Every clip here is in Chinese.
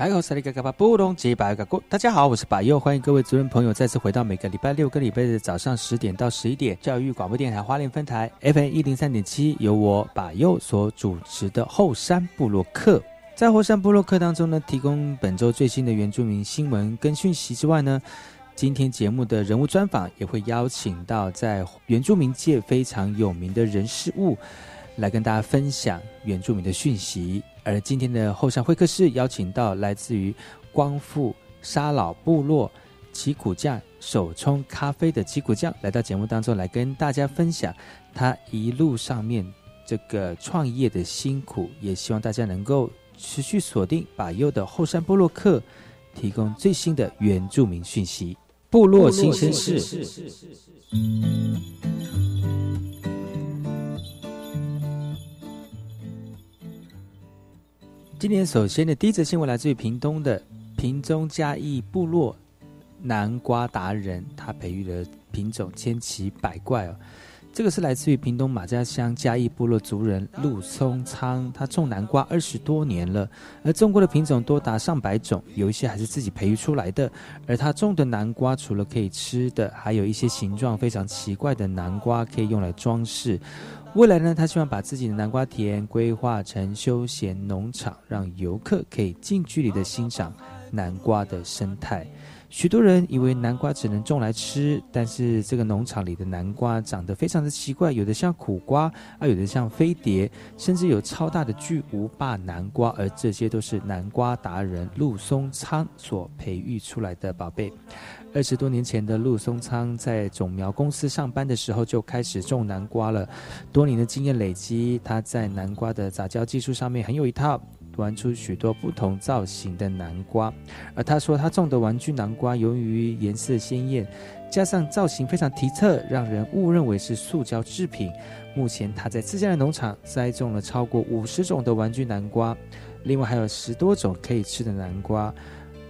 大家好，我是百佑，欢迎各位族人朋友再次回到每个礼拜六跟礼拜日早上十点到十一点教育广播电台花莲分台 FM 一零三点七，由我百佑所主持的后山部落客。在后山部落客当中呢，提供本周最新的原住民新闻跟讯息之外呢，今天节目的人物专访也会邀请到在原住民界非常有名的人事物，来跟大家分享原住民的讯息。而今天的后山会客室邀请到来自于光复沙老部落奇苦酱手冲咖啡的奇苦酱来到节目当中来跟大家分享。他一路上面这个创业的辛苦，也希望大家能够持续锁定把右的后山部落客，提供最新的原住民讯息，部落新鲜事。今年首先的第一则新闻来自于屏东的屏中嘉义部落南瓜达人，他培育的品种千奇百怪哦。这个是来自于屏东马家乡嘉义部落族人陆松仓，他种南瓜二十多年了，而种过的品种多达上百种，有一些还是自己培育出来的。而他种的南瓜除了可以吃的，还有一些形状非常奇怪的南瓜可以用来装饰。未来呢，他希望把自己的南瓜田规划成休闲农场，让游客可以近距离的欣赏南瓜的生态。许多人以为南瓜只能种来吃，但是这个农场里的南瓜长得非常的奇怪，有的像苦瓜，啊有的像飞碟，甚至有超大的巨无霸南瓜，而这些都是南瓜达人陆松仓所培育出来的宝贝。二十多年前的陆松仓在种苗公司上班的时候就开始种南瓜了，多年的经验累积，他在南瓜的杂交技术上面很有一套，玩出许多不同造型的南瓜。而他说他种的玩具南瓜由于颜色鲜艳，加上造型非常奇特，让人误认为是塑胶制品。目前他在自家的农场栽种了超过五十种的玩具南瓜，另外还有十多种可以吃的南瓜。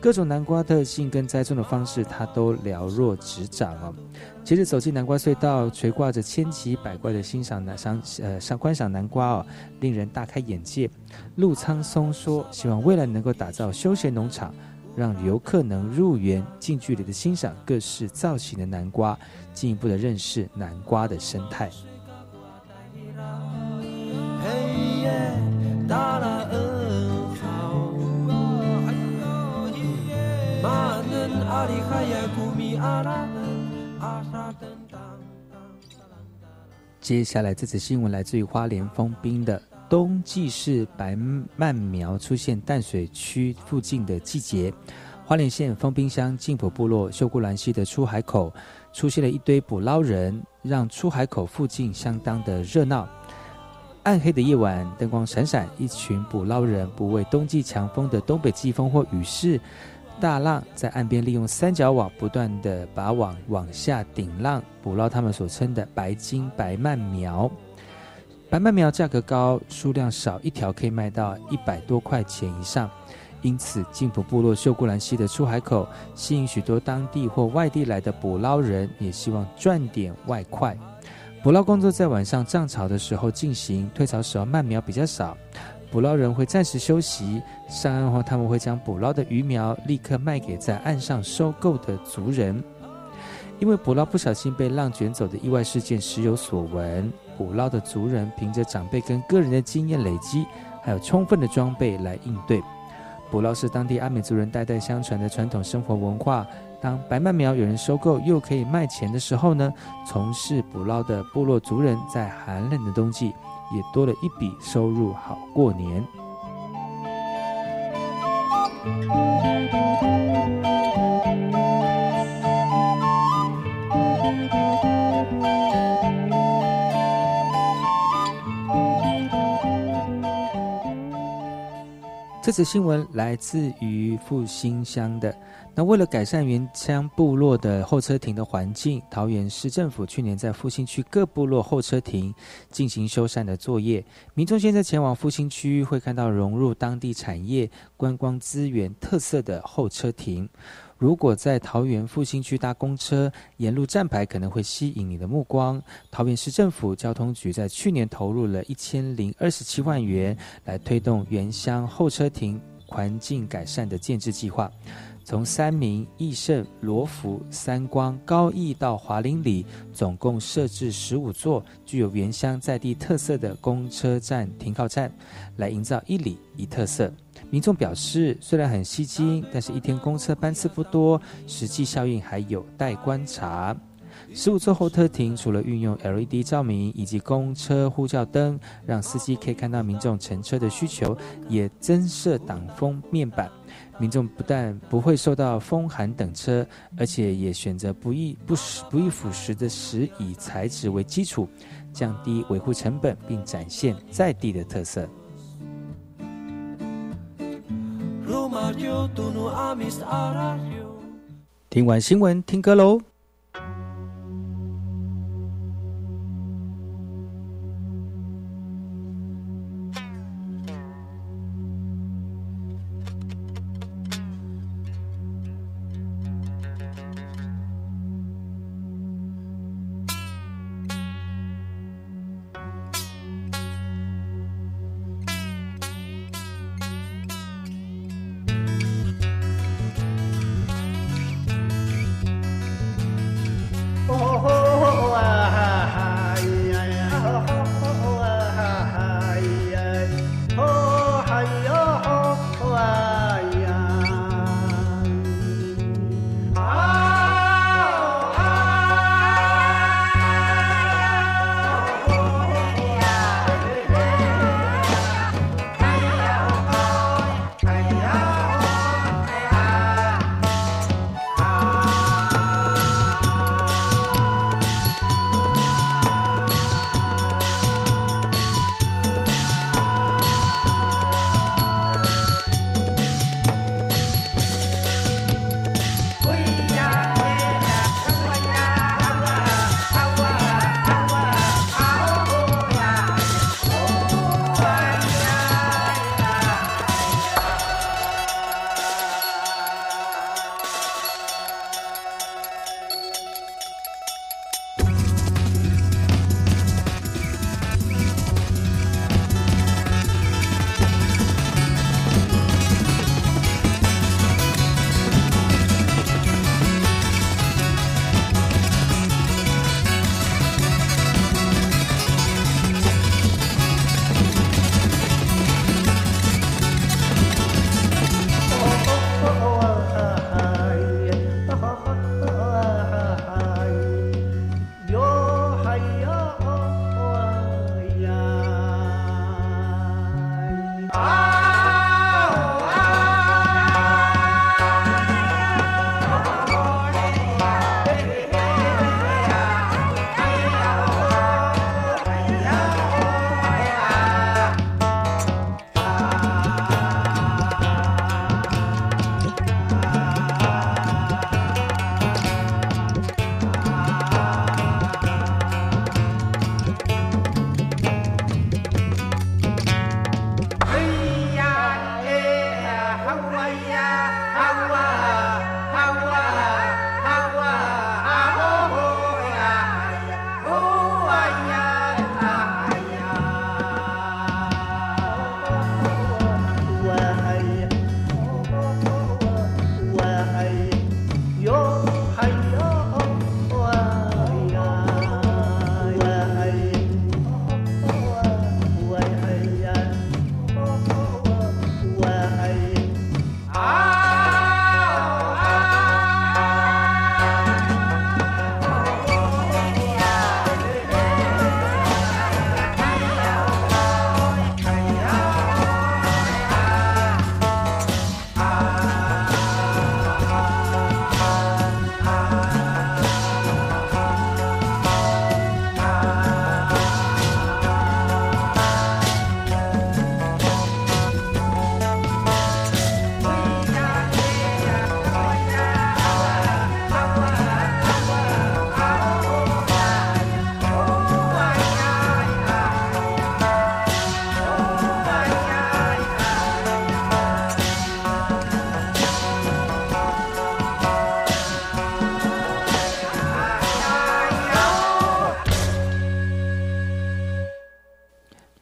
各种南瓜特性跟栽种的方式，他都了若指掌哦。接着走进南瓜隧道，垂挂着千奇百怪的欣赏南赏呃赏观赏南瓜哦，令人大开眼界。陆苍松说，希望未来能够打造休闲农场，让游客能入园近距离的欣赏各式造型的南瓜，进一步的认识南瓜的生态。接下来这次新闻来自于花莲丰滨的冬季是白蔓苗出现淡水区附近的季节。花莲县丰滨乡静浦部落秀姑兰溪的出海口出现了一堆捕捞人，让出海口附近相当的热闹。暗黑的夜晚，灯光闪闪，一群捕捞人不畏冬季强风的东北季风或雨势。大浪，在岸边利用三角网不断的把网往下顶浪，捕捞他们所称的白金白鳗苗。白鳗苗价格高，数量少，一条可以卖到一百多块钱以上。因此，晋普部落秀姑兰溪的出海口，吸引许多当地或外地来的捕捞人，也希望赚点外快。捕捞工作在晚上涨潮的时候进行，退潮时候鳗苗比较少，捕捞人会暂时休息。上岸后，他们会将捕捞的鱼苗立刻卖给在岸上收购的族人。因为捕捞不小心被浪卷走的意外事件时有所闻。捕捞的族人凭着长辈跟个人的经验累积，还有充分的装备来应对。捕捞是当地阿美族人代代相传的传统生活文化。当白鳗苗有人收购又可以卖钱的时候呢，从事捕捞的部落族人在寒冷的冬季也多了一笔收入，好过年。这次新闻来自于复兴乡的。那为了改善原乡部落的候车亭的环境，桃园市政府去年在复兴区各部落候车亭进行修缮的作业。民众现在前往复兴区，会看到融入当地产业、观光资源特色的候车亭。如果在桃园复兴区搭公车，沿路站牌可能会吸引你的目光。桃园市政府交通局在去年投入了一千零二十七万元，来推动原乡候车亭环境改善的建制计划。从三明、益盛、罗浮、三光、高义到华林里，总共设置十五座具有原乡在地特色的公车站停靠站，来营造一里一特色。民众表示，虽然很吸睛，但是一天公车班次不多，实际效应还有待观察。十五座候车亭除了运用 LED 照明以及公车呼叫灯，让司机可以看到民众乘车的需求，也增设挡风面板。民众不但不会受到风寒等车，而且也选择不易不不易腐蚀的石以材质为基础，降低维护成本，并展现在地的特色。听完新闻，听歌喽。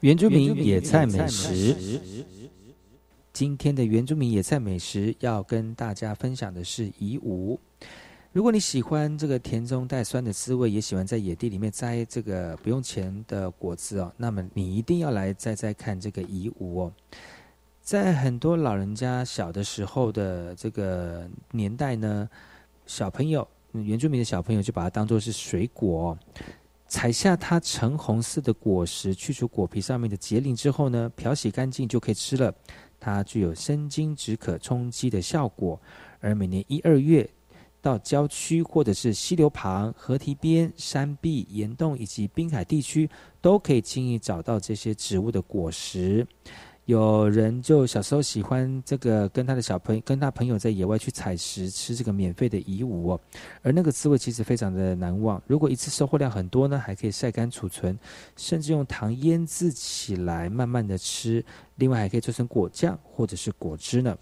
原住民野菜美食。今天的原住民野菜美食要跟大家分享的是乙五。如果你喜欢这个甜中带酸的滋味，也喜欢在野地里面摘这个不用钱的果子哦，那么你一定要来摘摘看这个乙五哦。在很多老人家小的时候的这个年代呢，小朋友原住民的小朋友就把它当做是水果，采下它橙红色的果实，去除果皮上面的结鳞之后呢，漂洗干净就可以吃了。它具有生津止渴、充饥的效果，而每年一二月。到郊区或者是溪流旁、河堤边、山壁、岩洞以及滨海地区，都可以轻易找到这些植物的果实。有人就小时候喜欢这个，跟他的小朋友、跟他朋友在野外去采食，吃这个免费的蚁物哦。而那个滋味其实非常的难忘。如果一次收获量很多呢，还可以晒干储存，甚至用糖腌制起来，慢慢的吃。另外还可以做成果酱或者是果汁呢。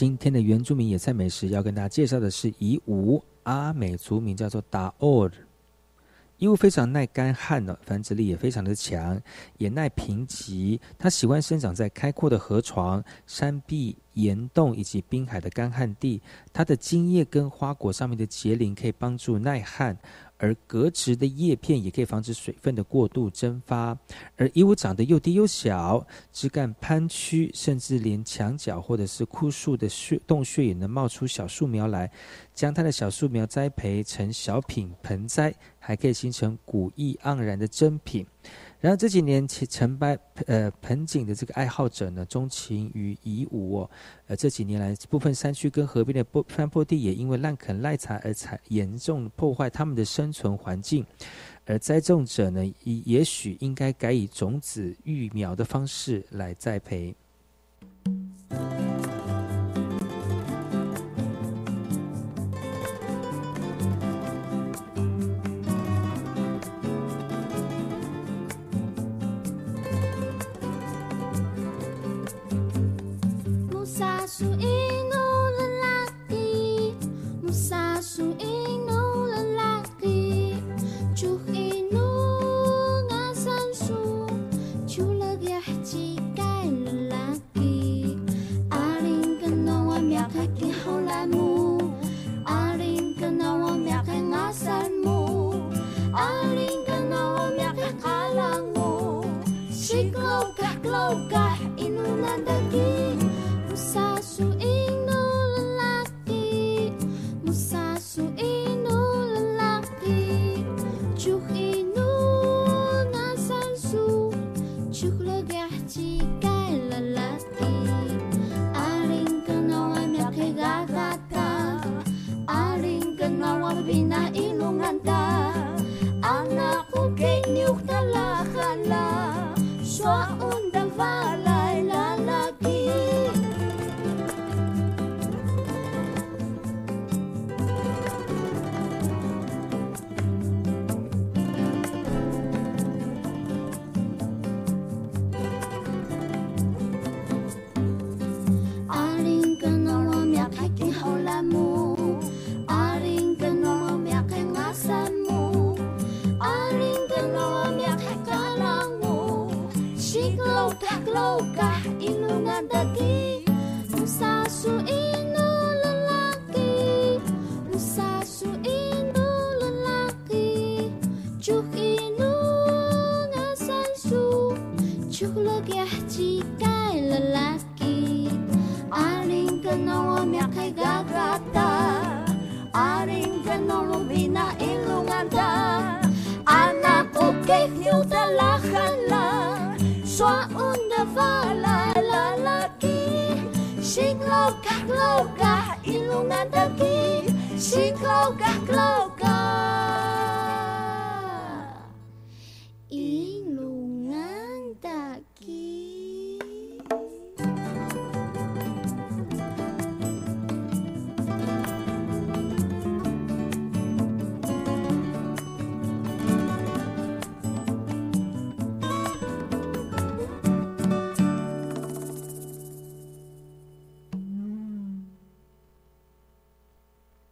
今天的原住民野菜美食要跟大家介绍的是夷吾，阿美族名叫做达奥尔。伊物非常耐干旱的，繁殖力也非常的强，也耐贫瘠。它喜欢生长在开阔的河床、山壁、岩洞以及滨海的干旱地。它的茎叶跟花果上面的结鳞可以帮助耐旱。而革植的叶片也可以防止水分的过度蒸发，而衣物长得又低又小，枝干攀曲，甚至连墙角或者是枯树的穴洞穴也能冒出小树苗来。将它的小树苗栽培成小品盆栽，还可以形成古意盎然的珍品。然后这几年，其承白呃盆景的这个爱好者呢，钟情于夷吾哦。呃，这几年来，部分山区跟河边的坡山坡地也因为滥垦滥采而采严重破坏他们的生存环境。而栽种者呢，也也许应该改以种子育苗的方式来栽培。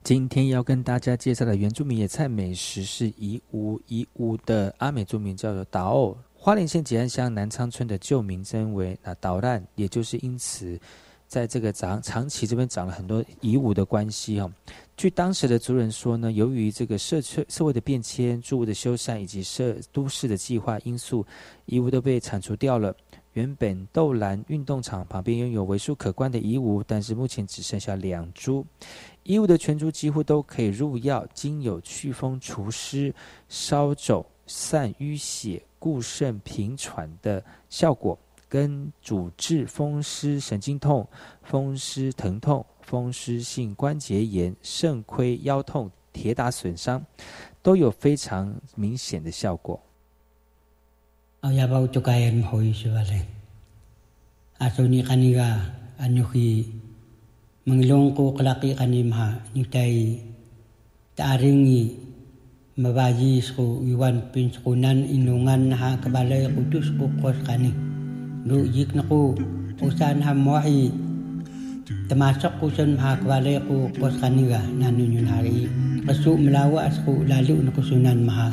今天要跟大家介绍的原住民野菜美食是宜吾宜吾的阿美族名叫做达奥，花莲县吉安乡南昌村的旧名称为那岛烂，也就是因此在这个长长崎这边长了很多夷吾的关系哈。据当时的族人说呢，由于这个社区社会的变迁、住屋的修缮以及社都市的计划因素，夷吾都被铲除掉了。原本豆兰运动场旁边拥有为数可观的夷吾，但是目前只剩下两株。衣物的全株几乎都可以入药，经有祛风除湿、烧肿、散淤血、固肾平喘的效果，跟主治风湿神经痛、风湿疼痛、风湿性关节炎、肾亏腰痛、铁打损伤，都有非常明显的效果。啊，要不就该唔好意思话咧，啊，所以你看你个，啊，你去。menglong ko kalaki kanimha nyutai taaringi mabaji sku iwan pinskunan inungan ha kabalay kudus ko kos kani. Lu yik na ko usan hamwahi temasok ko sun ha kabalay ko kos kaniga nanunyun hari kasu melawa asku lalu na kusunan maha.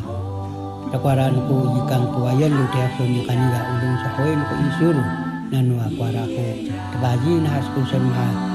Takwara ko yikang kuwayan lu tehso ni kaniga ulung sahoy na ko isuru nanu akwara ko kabaji na maha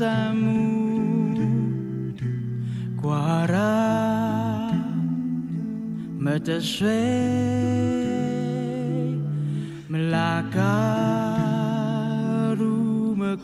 阿萨姆，瓜拉没得水，Melaka rumah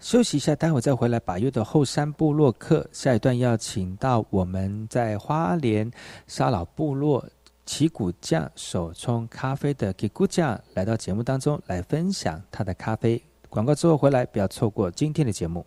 休息一下，待会再回来。把右的后山部落客，下一段要请到我们在花莲沙老部落。奇古酱手冲咖啡的吉古酱来到节目当中来分享他的咖啡广告之后回来，不要错过今天的节目。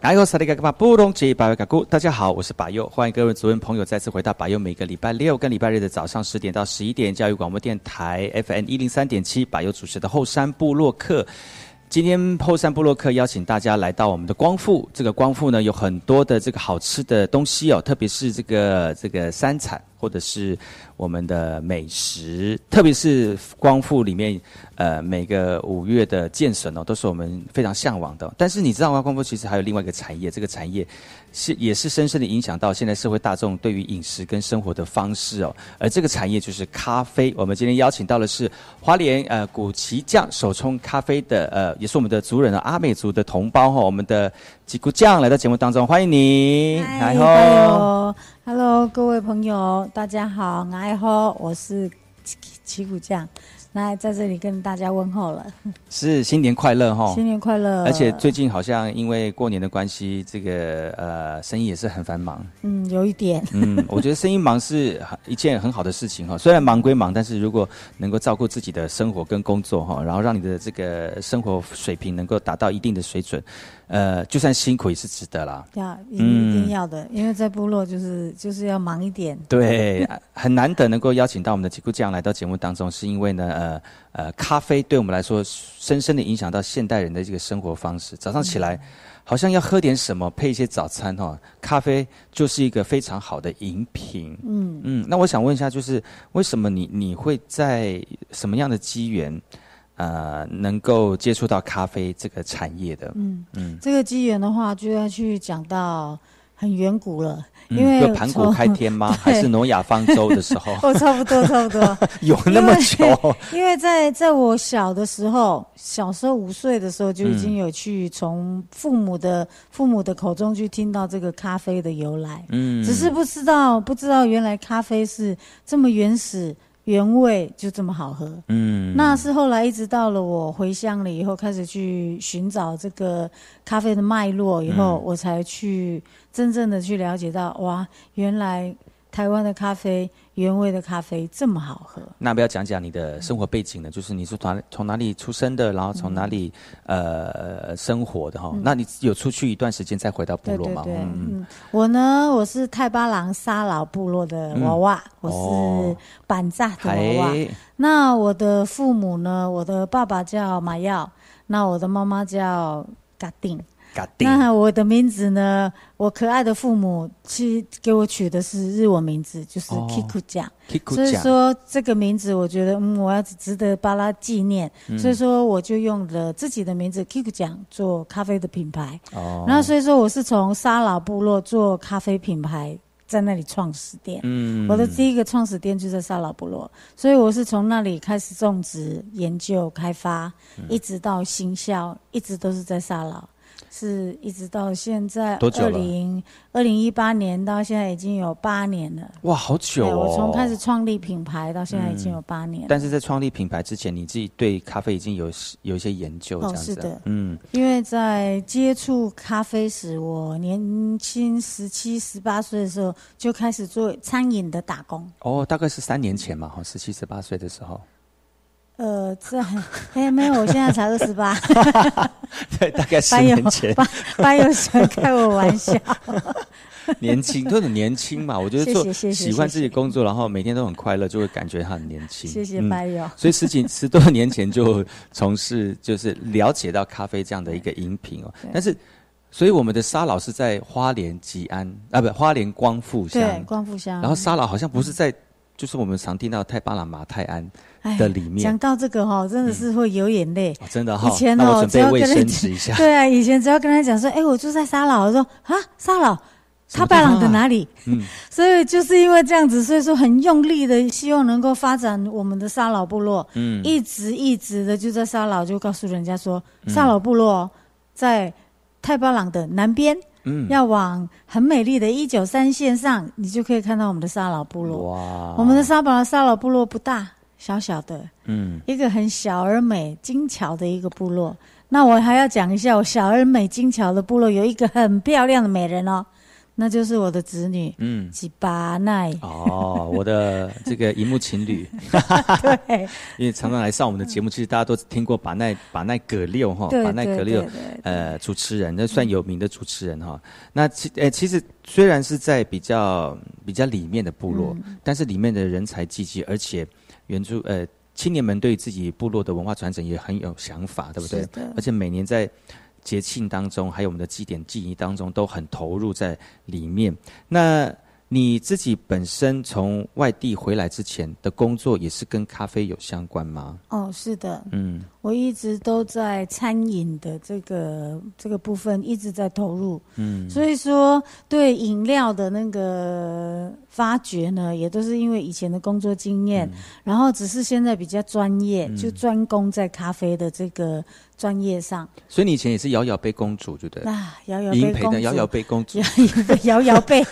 大家好，我是巴佑，欢迎各位族人朋友再次回到巴佑每个礼拜六跟礼拜日的早上十点到十一点教育广播电台 FM 一零三点七，巴佑主持的后山部落客。今天后山部落客邀请大家来到我们的光复，这个光复呢有很多的这个好吃的东西哦，特别是这个这个山产或者是我们的美食，特别是光复里面。呃，每个五月的建省哦，都是我们非常向往的。但是你知道吗？光复其实还有另外一个产业，这个产业是也是深深的影响到现在社会大众对于饮食跟生活的方式哦。而这个产业就是咖啡。我们今天邀请到的是花莲呃古奇酱手冲咖啡的呃，也是我们的族人的阿美族的同胞哈，我们的吉古酱来到节目当中，欢迎你。嗨 Hello，各位朋友，大家好，爱好，我是奇古酱。来，在这里跟大家问候了。是新年快乐哈！新年快乐！而且最近好像因为过年的关系，这个呃生意也是很繁忙。嗯，有一点。嗯，我觉得生意忙是一件很好的事情哈。虽然忙归忙，但是如果能够照顾自己的生活跟工作哈，然后让你的这个生活水平能够达到一定的水准。呃，就算辛苦也是值得啦。要一定要的，因为在部落就是就是要忙一点。对，很难得能够邀请到我们的吉姑酱来到节目当中，是因为呢，呃呃，咖啡对我们来说深深的影响到现代人的这个生活方式。早上起来，好像要喝点什么配一些早餐哈，咖啡就是一个非常好的饮品。嗯嗯，那我想问一下，就是为什么你你会在什么样的机缘？呃，能够接触到咖啡这个产业的，嗯嗯，这个机缘的话，就要去讲到很远古了。因为有盘古开天吗？还是挪亚方舟的时候？哦，差不多，差不多。有那么久？因为在在我小的时候，小时候五岁的时候就已经有去从父母的父母的口中去听到这个咖啡的由来。嗯，只是不知道不知道原来咖啡是这么原始。原味就这么好喝，嗯，那是后来一直到了我回乡了以后，开始去寻找这个咖啡的脉络以后，我才去真正的去了解到，哇，原来。台湾的咖啡，原味的咖啡这么好喝。那不要讲讲你的生活背景呢？就是你是从从哪里出生的，然后从哪里呃生活的哈？那你有出去一段时间再回到部落吗对？嗯，我呢，我是泰巴郎沙老部落的娃娃，我是板扎的娃娃。那我的父母呢？我的爸爸叫马耀，那我的妈妈叫嘎定。那我的名字呢？我可爱的父母其实给我取的是日文名字，就是 Kiku 酱。所以说这个名字，我觉得嗯，我要值得把它纪念。所以说我就用了自己的名字 Kiku 酱做咖啡的品牌。哦。然后所以说我是从沙老部落做咖啡品牌，在那里创始店。嗯。我的第一个创始店就在沙老部落，所以我是从那里开始种植、研究、开发，一直到行销，一直都是在沙老。是一直到现在，二零二零一八年到现在已经有八年了。哇，好久哦！我从开始创立品牌到现在已经有八年。但是在创立品牌之前，你自己对咖啡已经有有一些研究，这样子。是的，嗯，因为在接触咖啡时，我年轻十七、十八岁的时候就开始做餐饮的打工。哦，大概是三年前嘛，哈，十七、十八岁的时候。呃，这 哎没有，我现在才二十八。对，大概十年前。班友喜欢开我玩笑。年轻，都很年轻嘛。我觉得做喜欢自己工作，然后每天都很快乐，就会感觉他很年轻。谢谢班友。所以十几十多年前就从事，就是了解到咖啡这样的一个饮品哦。但是，所以我们的沙老是在花莲吉安啊，不，花莲光复乡。对，光复乡。然后沙老好像不是在，就是我们常听到太巴拉马泰安。的里面讲到这个哈，真的是会有眼泪。真的哈，以前哦，只要跟他讲，对啊，以前只要跟他讲说，哎，我住在沙老，我说啊，沙老，他拜朗的哪里？嗯，所以就是因为这样子，所以说很用力的希望能够发展我们的沙老部落。嗯，一直一直的就在沙老，就告诉人家说，沙老部落在太巴朗的南边。嗯，要往很美丽的一九三线上，你就可以看到我们的沙老部落。哇，我们的沙堡沙老部落不大。小小的，嗯，一个很小而美、精巧的一个部落。那我还要讲一下，我小而美、精巧的部落有一个很漂亮的美人哦，那就是我的子女，嗯，吉巴奈。哦，我的这个荧幕情侣，对，因为常常来上我们的节目，其实大家都听过巴奈巴奈葛六哈，巴奈葛六，呃，主持人，那算有名的主持人哈。那其，呃，其实虽然是在比较比较里面的部落，但是里面的人才济济，而且。原住呃青年们对自己部落的文化传承也很有想法，对不对？而且每年在节庆当中，还有我们的祭典记忆当中，都很投入在里面。那你自己本身从外地回来之前的工作，也是跟咖啡有相关吗？哦，是的，嗯，我一直都在餐饮的这个这个部分一直在投入，嗯，所以说对饮料的那个发掘呢，也都是因为以前的工作经验，然后只是现在比较专业，就专攻在咖啡的这个。专业上，所以你以前也是摇摇杯公主，对不对？啊，摇摇杯公主，的 摇摇杯公主，摇摇杯。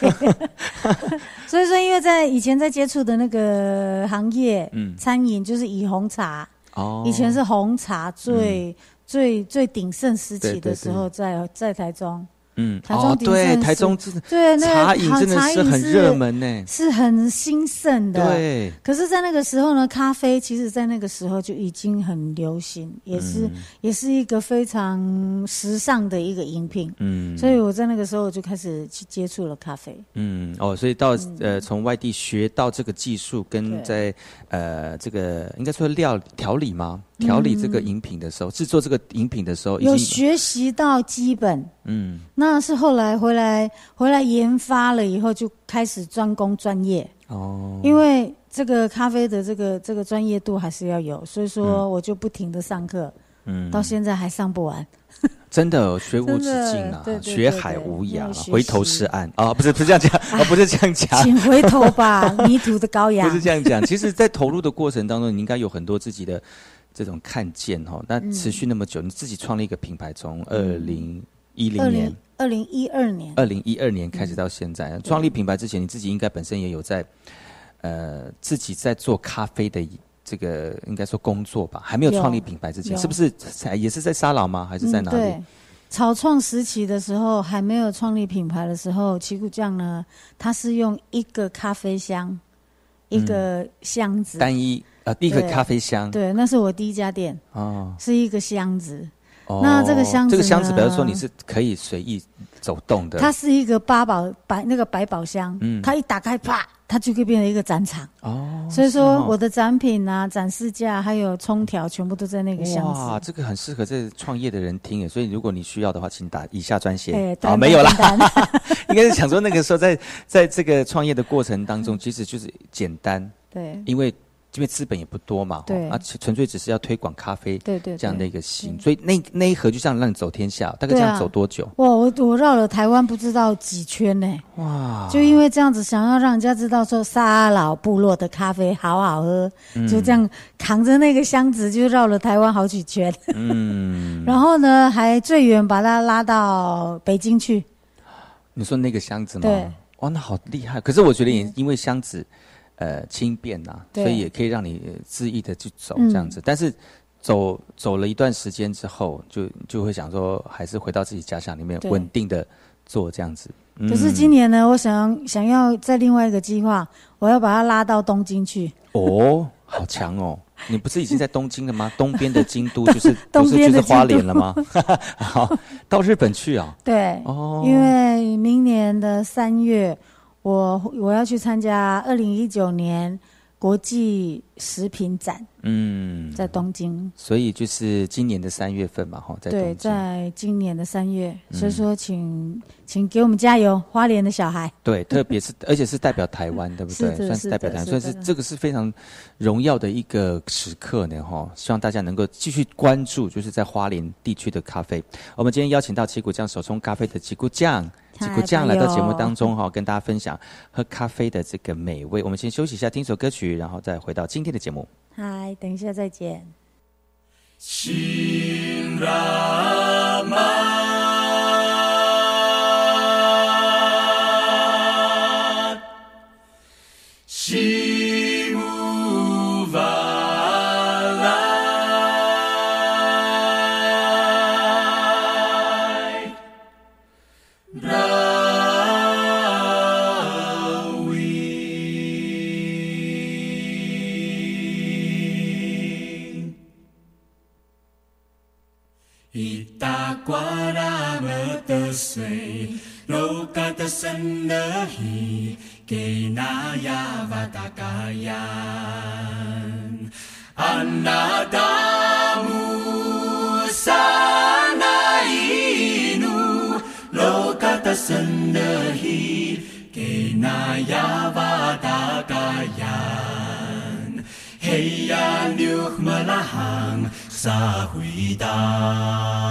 所以说，因为在以前在接触的那个行业，嗯，餐饮就是以红茶，哦，以前是红茶最最最鼎盛时期的时候，在在台中。嗯，哦，对，台中真的对茶饮真的是很热门呢，是很兴盛的。对，可是，在那个时候呢，咖啡其实，在那个时候就已经很流行，也是也是一个非常时尚的一个饮品。嗯，所以我在那个时候就开始去接触了咖啡。嗯，哦，所以到呃，从外地学到这个技术，跟在呃这个应该说料调理吗？调理这个饮品的时候，制作这个饮品的时候，有学习到基本，嗯，那是后来回来回来研发了以后，就开始专攻专业哦。因为这个咖啡的这个这个专业度还是要有，所以说我就不停的上课，嗯，到现在还上不完。真的学无止境啊，学海无涯，回头是岸啊！不是不是这样讲啊，不是这样讲，请回头吧，迷途的羔羊。不是这样讲，其实，在投入的过程当中，你应该有很多自己的这种看见哈。那持续那么久，你自己创立一个品牌，从二零一零年、二零一二年、二零一二年开始到现在，创立品牌之前，你自己应该本身也有在呃自己在做咖啡的。这个应该说工作吧，还没有创立品牌之前，是不是？也是在沙老吗？还是在哪里？对，草创时期的时候，还没有创立品牌的时候，奇谷酱呢，它是用一个咖啡箱，一个箱子，单一呃，一个咖啡箱。对，那是我第一家店。哦，是一个箱子。那这个箱子，这个箱子，比如说你是可以随意走动的。它是一个八宝百那个百宝箱，嗯，它一打开，啪。它就可以变成一个展场哦，所以说我的展品啊、展示架还有冲条全部都在那个箱子。哇，这个很适合这创业的人听耶，所以如果你需要的话，请打以下专线。哦，没有啦，应该是想说那个时候在在这个创业的过程当中，其实就是简单，对，因为。因为资本也不多嘛，对，啊，纯粹只是要推广咖啡，对对，这样的一个心，所以那那一盒就像让你走天下，大概这样走多久？哇，我我绕了台湾不知道几圈呢，哇，就因为这样子，想要让人家知道说沙老部落的咖啡好好喝，就这样扛着那个箱子就绕了台湾好几圈，嗯，然后呢，还最远把它拉到北京去。你说那个箱子吗？对，哇，那好厉害！可是我觉得也因为箱子。呃，轻便呐，所以也可以让你恣意的去走这样子。但是走走了一段时间之后，就就会想说，还是回到自己家乡里面稳定的做这样子。可是今年呢，我想想要在另外一个计划，我要把它拉到东京去。哦，好强哦！你不是已经在东京了吗？东边的京都 就是不是就是花莲了吗？好，到日本去啊？对，哦，因为明年的三月。我我要去参加二零一九年国际食品展，嗯，在东京，所以就是今年的三月份嘛，哈，在对，在今年的三月，所以说请请给我们加油，花莲的小孩，对，特别是而且是代表台湾，对不对？算是代表台湾，算是这个是非常荣耀的一个时刻呢，哈，希望大家能够继续关注，就是在花莲地区的咖啡。我们今天邀请到旗鼓酱手冲咖啡的旗鼓酱。吉古酱来到节目当中哈，跟大家分享喝咖啡的这个美味。我们先休息一下，听首歌曲，然后再回到今天的节目。嗨，等一下再见。Prasannahi Kenaya Vatakayan Anadamu Sanainu Lokatasannahi Kenaya Vatakayan Heya Nyukmalahang Sa Huidang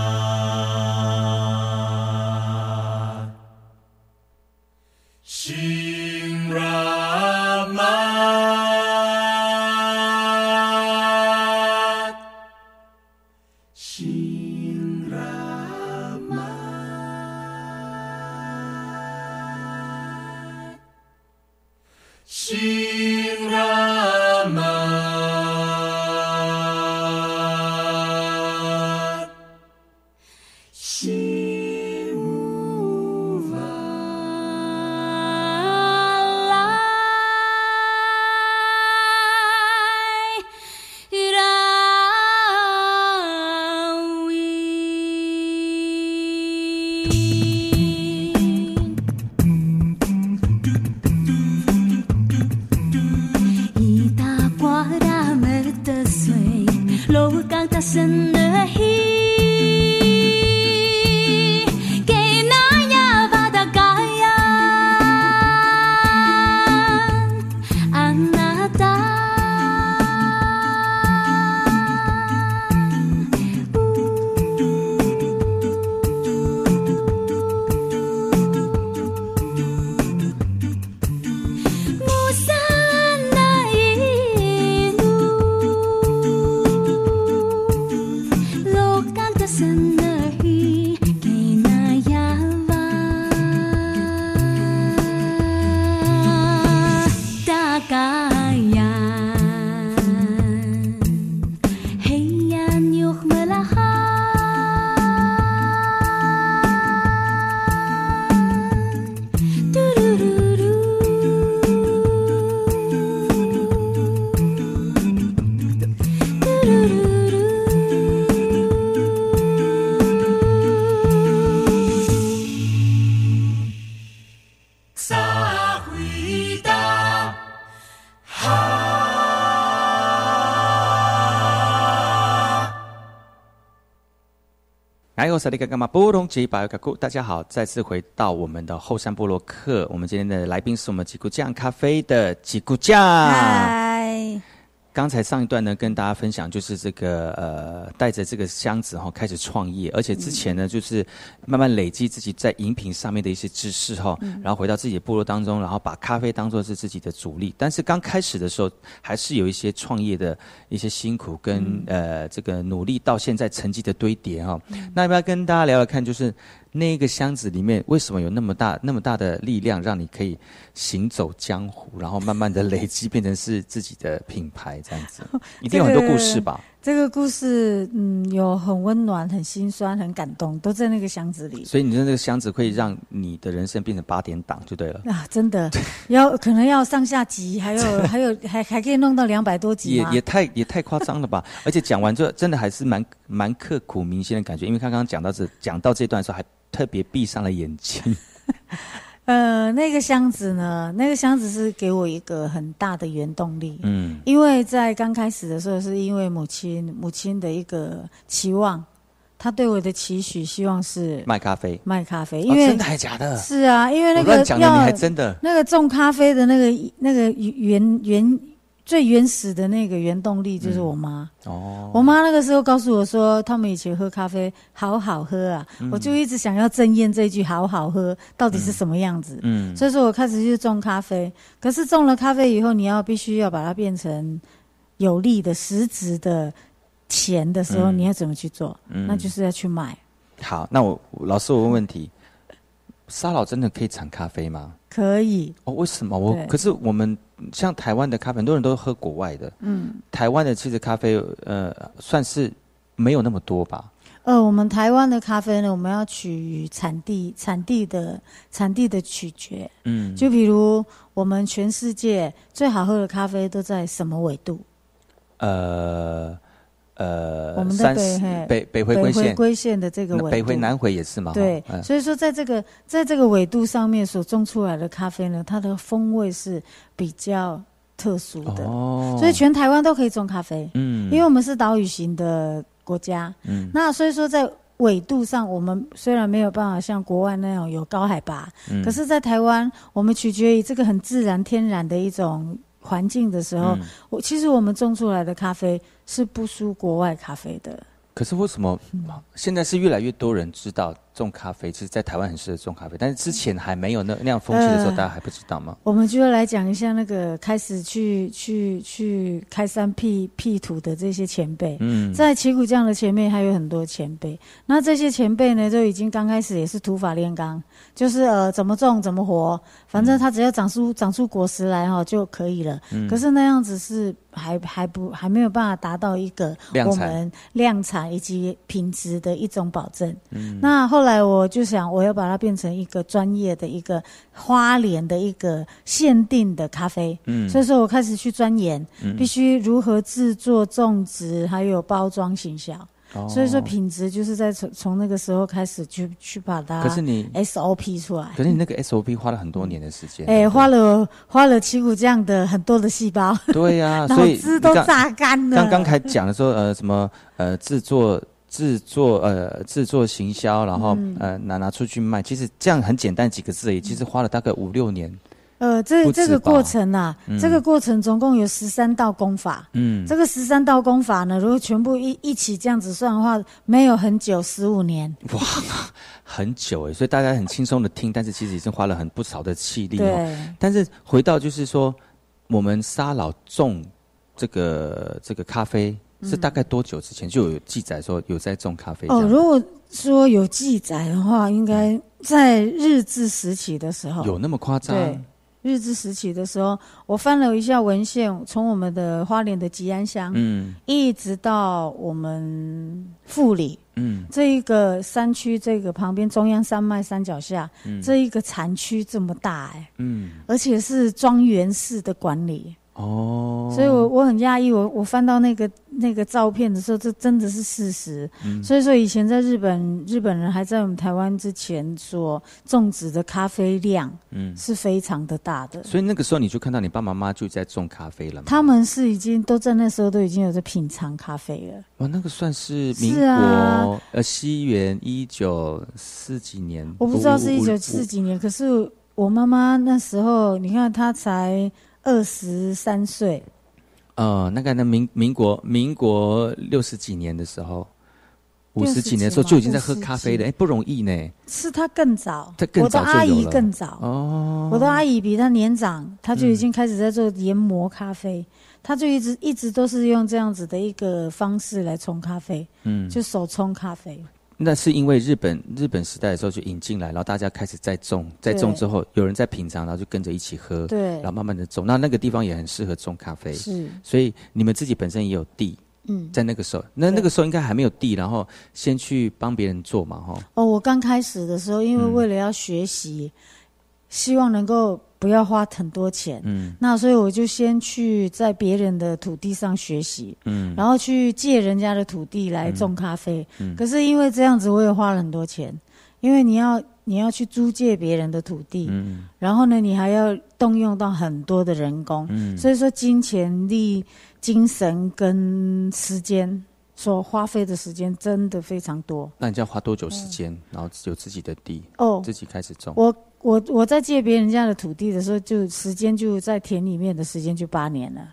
萨利嘎干嘛？波隆吉巴尤卡库，大家好，再次回到我们的后山部落客。我们今天的来宾是我们吉古酱咖啡的吉古酱。嗨。刚才上一段呢，跟大家分享就是这个呃，带着这个箱子哈开始创业，而且之前呢就是慢慢累积自己在饮品上面的一些知识哈，然后回到自己的部落当中，然后把咖啡当做是自己的主力。但是刚开始的时候，还是有一些创业的一些辛苦跟呃这个努力，到现在成绩的堆叠哈。那要不要跟大家聊聊看，就是？那个箱子里面为什么有那么大那么大的力量，让你可以行走江湖，然后慢慢的累积变成是自己的品牌这样子？一定有很多故事吧？这个故事，嗯，有很温暖、很心酸、很感动，都在那个箱子里。所以你的那个箱子会让你的人生变成八点档就对了啊！真的，要可能要上下集，还有 还有还还可以弄到两百多集也也太也太夸张了吧！而且讲完之后，真的还是蛮蛮刻骨铭心的感觉，因为他刚刚讲到这讲到这段的时候还。特别闭上了眼睛。呃，那个箱子呢？那个箱子是给我一个很大的原动力。嗯，因为在刚开始的时候，是因为母亲母亲的一个期望，她对我的期许，希望是卖咖啡，卖咖啡。因为真的还假的？是啊，因为那个要还真的那个种咖啡的那个那个原原。最原始的那个原动力就是我妈。哦，我妈那个时候告诉我说，他们以前喝咖啡好好喝啊，我就一直想要证验这句“好好喝”到底是什么样子。嗯，所以说我开始去种咖啡。可是种了咖啡以后，你要必须要把它变成有利的、实质的钱的时候，你要怎么去做？那就是要去买。好，那我老师，我问问题：沙老真的可以产咖啡吗？可以。哦，为什么？我可是我们。像台湾的咖啡，很多人都喝国外的。嗯，台湾的其实咖啡，呃，算是没有那么多吧。呃，我们台湾的咖啡呢，我们要取产地、产地的、产地的取决。嗯，就比如我们全世界最好喝的咖啡都在什么纬度？呃。呃，我们的北北北回归线的这个北回南回也是嘛？对，所以说在这个在这个纬度上面所种出来的咖啡呢，它的风味是比较特殊的。哦，所以全台湾都可以种咖啡。嗯，因为我们是岛屿型的国家。嗯，那所以说在纬度上，我们虽然没有办法像国外那样有高海拔，可是，在台湾，我们取决于这个很自然天然的一种。环境的时候，我其实我们种出来的咖啡是不输国外咖啡的。可是为什么现在是越来越多人知道？种咖啡其实，在台湾很适合种咖啡，但是之前还没有那那样风气的时候，大家还不知道吗？我们就要来讲一下那个开始去去去开山辟辟土的这些前辈。嗯，在旗鼓匠的前面还有很多前辈，那这些前辈呢，就已经刚开始也是土法炼钢，就是呃怎么种怎么活，反正他只要长出长出果实来哈就可以了。嗯，可是那样子是还还不还没有办法达到一个我们量产以及品质的一种保证。嗯，那后。后来我就想，我要把它变成一个专业的一个花莲的一个限定的咖啡。嗯，所以说我开始去钻研，必须如何制作、种植，还有包装、形销。哦，所以说品质就是在从从那个时候开始去去把它。可是你 SOP 出来，可是你那个 SOP 花了很多年的时间。哎，花了花了七股这样的很多的细胞。对呀，脑子都榨干了。刚刚才讲的说，呃，什么呃制作。制作呃制作行销，然后呃拿拿出去卖，其实这样很简单几个字，也其实花了大概五六年。呃，这这个过程啊，这个过程总共有十三道功法。嗯，这个十三道功法呢，如果全部一一起这样子算的话，没有很久，十五年。哇，很久哎，所以大家很轻松的听，但是其实已经花了很不少的气力。哦。但是回到就是说，我们沙老种这个这个咖啡。是大概多久之前就有记载说有在种咖啡？哦，如果说有记载的话，应该在日治时期的时候。有那么夸张？对，日治时期的时候，我翻了一下文献，从我们的花莲的吉安乡，嗯，一直到我们富里，嗯，这一个山区，这个旁边中央山脉山脚下，嗯，这一个产区这么大，哎，嗯，而且是庄园式的管理。哦，所以我我很讶异，我我翻到那个那个照片的时候，这真的是事实。所以说，以前在日本，日本人还在我们台湾之前所种植的咖啡量，嗯，是非常的大的。所以那个时候你就看到你爸爸妈妈就在种咖啡了。他们是已经都在那时候都已经有在品尝咖啡了。哇，那个算是民国呃西元一九四几年，我不知道是一九四几年，可是我妈妈那时候，你看她才二十三岁。呃，那个那民民国民国六十几年的时候，五十几年的时候就已经在喝咖啡了，哎，不容易呢。是他更早，他更早我的阿姨更早哦。我的阿姨比他年长，他就已经开始在做研磨咖啡，他就一直一直都是用这样子的一个方式来冲咖啡，嗯，就手冲咖啡。那是因为日本日本时代的时候就引进来，然后大家开始在种，在种之后有人在品尝，然后就跟着一起喝，对，然后慢慢的种。那那个地方也很适合种咖啡，是。所以你们自己本身也有地，嗯，在那个时候，那那个时候应该还没有地，然后先去帮别人做嘛，哈。哦，我刚开始的时候，因为为了要学习，希望能够。不要花很多钱，嗯，那所以我就先去在别人的土地上学习，嗯，然后去借人家的土地来种咖啡，嗯，可是因为这样子我也花了很多钱，因为你要你要去租借别人的土地，嗯，然后呢你还要动用到很多的人工，嗯，所以说金钱力、精神跟时间所花费的时间真的非常多。那你要花多久时间？然后有自己的地哦，自己开始种我。我我在借别人家的土地的时候，就时间就在田里面的时间就八年了。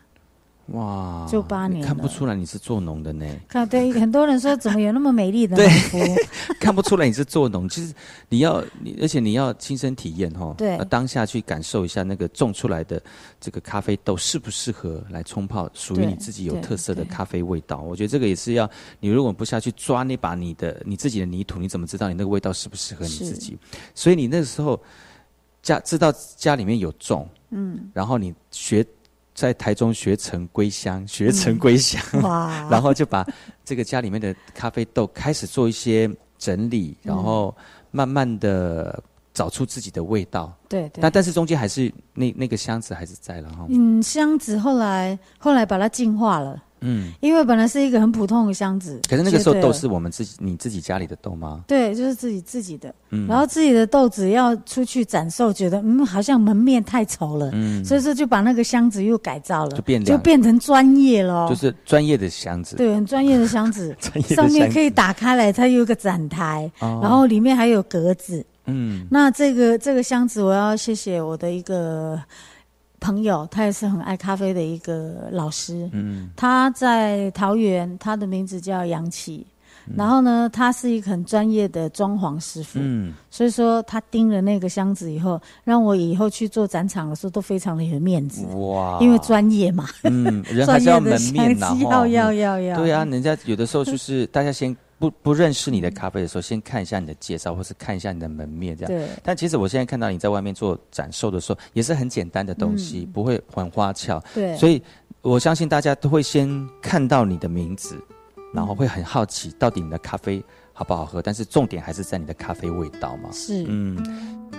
哇，就八年，看不出来你是做农的呢。看，对，很多人说怎么有那么美丽的农夫？看不出来你是做农，其实你要你，而且你要亲身体验哈。对，当下去感受一下那个种出来的这个咖啡豆适不适合来冲泡，属于你自己有特色的咖啡味道。我觉得这个也是要你，如果不下去抓那把你的你自己的泥土，你怎么知道你那个味道适不适合你自己？所以你那个时候家知道家里面有种，嗯，然后你学。在台中学成归乡，学成归乡，然后就把这个家里面的咖啡豆开始做一些整理，然后慢慢的找出自己的味道。对，但但是中间还是那那个箱子还是在了哈。嗯，箱子后来后来把它净化了。嗯，因为本来是一个很普通的箱子，可是那个时候豆是我们自己你自己家里的豆吗？对，就是自己自己的。嗯，然后自己的豆子要出去展售，觉得嗯好像门面太丑了，嗯，所以说就把那个箱子又改造了，就变就变成专业了，就是专业的箱子，对，很专业的箱子，上面可以打开来，它有一个展台，然后里面还有格子。嗯，那这个这个箱子，我要谢谢我的一个。朋友，他也是很爱咖啡的一个老师。嗯，他在桃园，他的名字叫杨启。然后呢，他是一个很专业的装潢师傅。嗯，所以说他盯了那个箱子以后，让我以后去做展场的时候都非常的有面子。哇，因为专业嘛。嗯，人还是要门面的要要要要。对啊，人家有的时候就是大家先。不不认识你的咖啡的时候，先看一下你的介绍，或是看一下你的门面这样。对。但其实我现在看到你在外面做展售的时候，也是很简单的东西，不会很花俏。对。所以我相信大家都会先看到你的名字，然后会很好奇到底你的咖啡好不好喝。但是重点还是在你的咖啡味道嘛。是。嗯。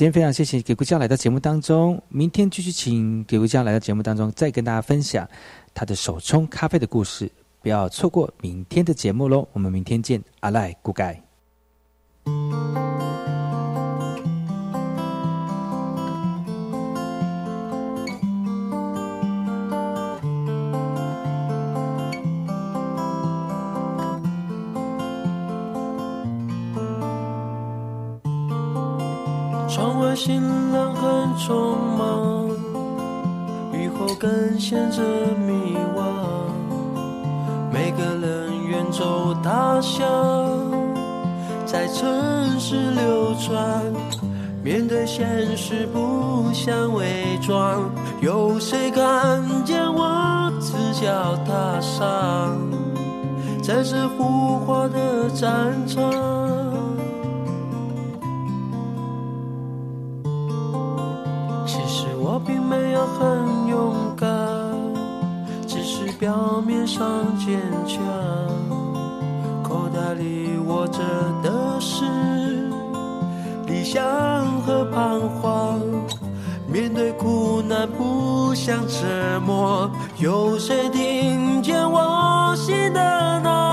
今天非常谢谢给顾家来到节目当中，明天继续请给顾家来到节目当中，再跟大家分享他的手冲咖啡的故事。不要错过明天的节目喽！我们明天见，阿赖古盖。窗外行人很匆忙，雨后更显着迷惘。每个人远走他乡，在城市流转，面对现实不想伪装。有谁看见我赤脚踏上，在这浮华的战场？表面上坚强，口袋里握着的是理想和彷徨。面对苦难不想沉默，有谁听见我心的呐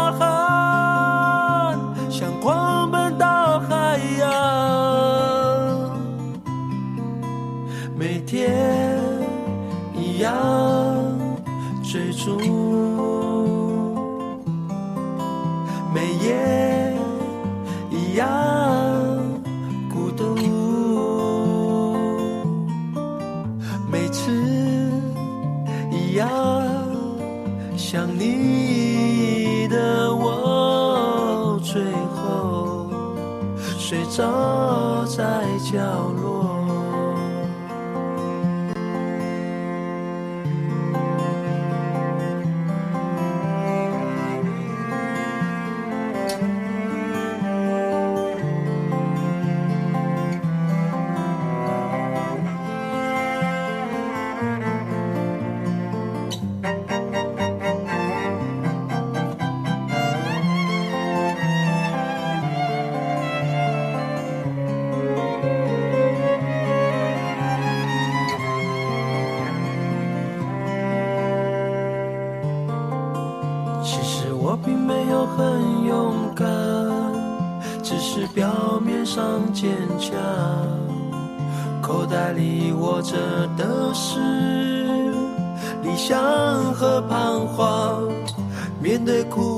坚强，口袋里握着的是理想和彷徨，面对苦。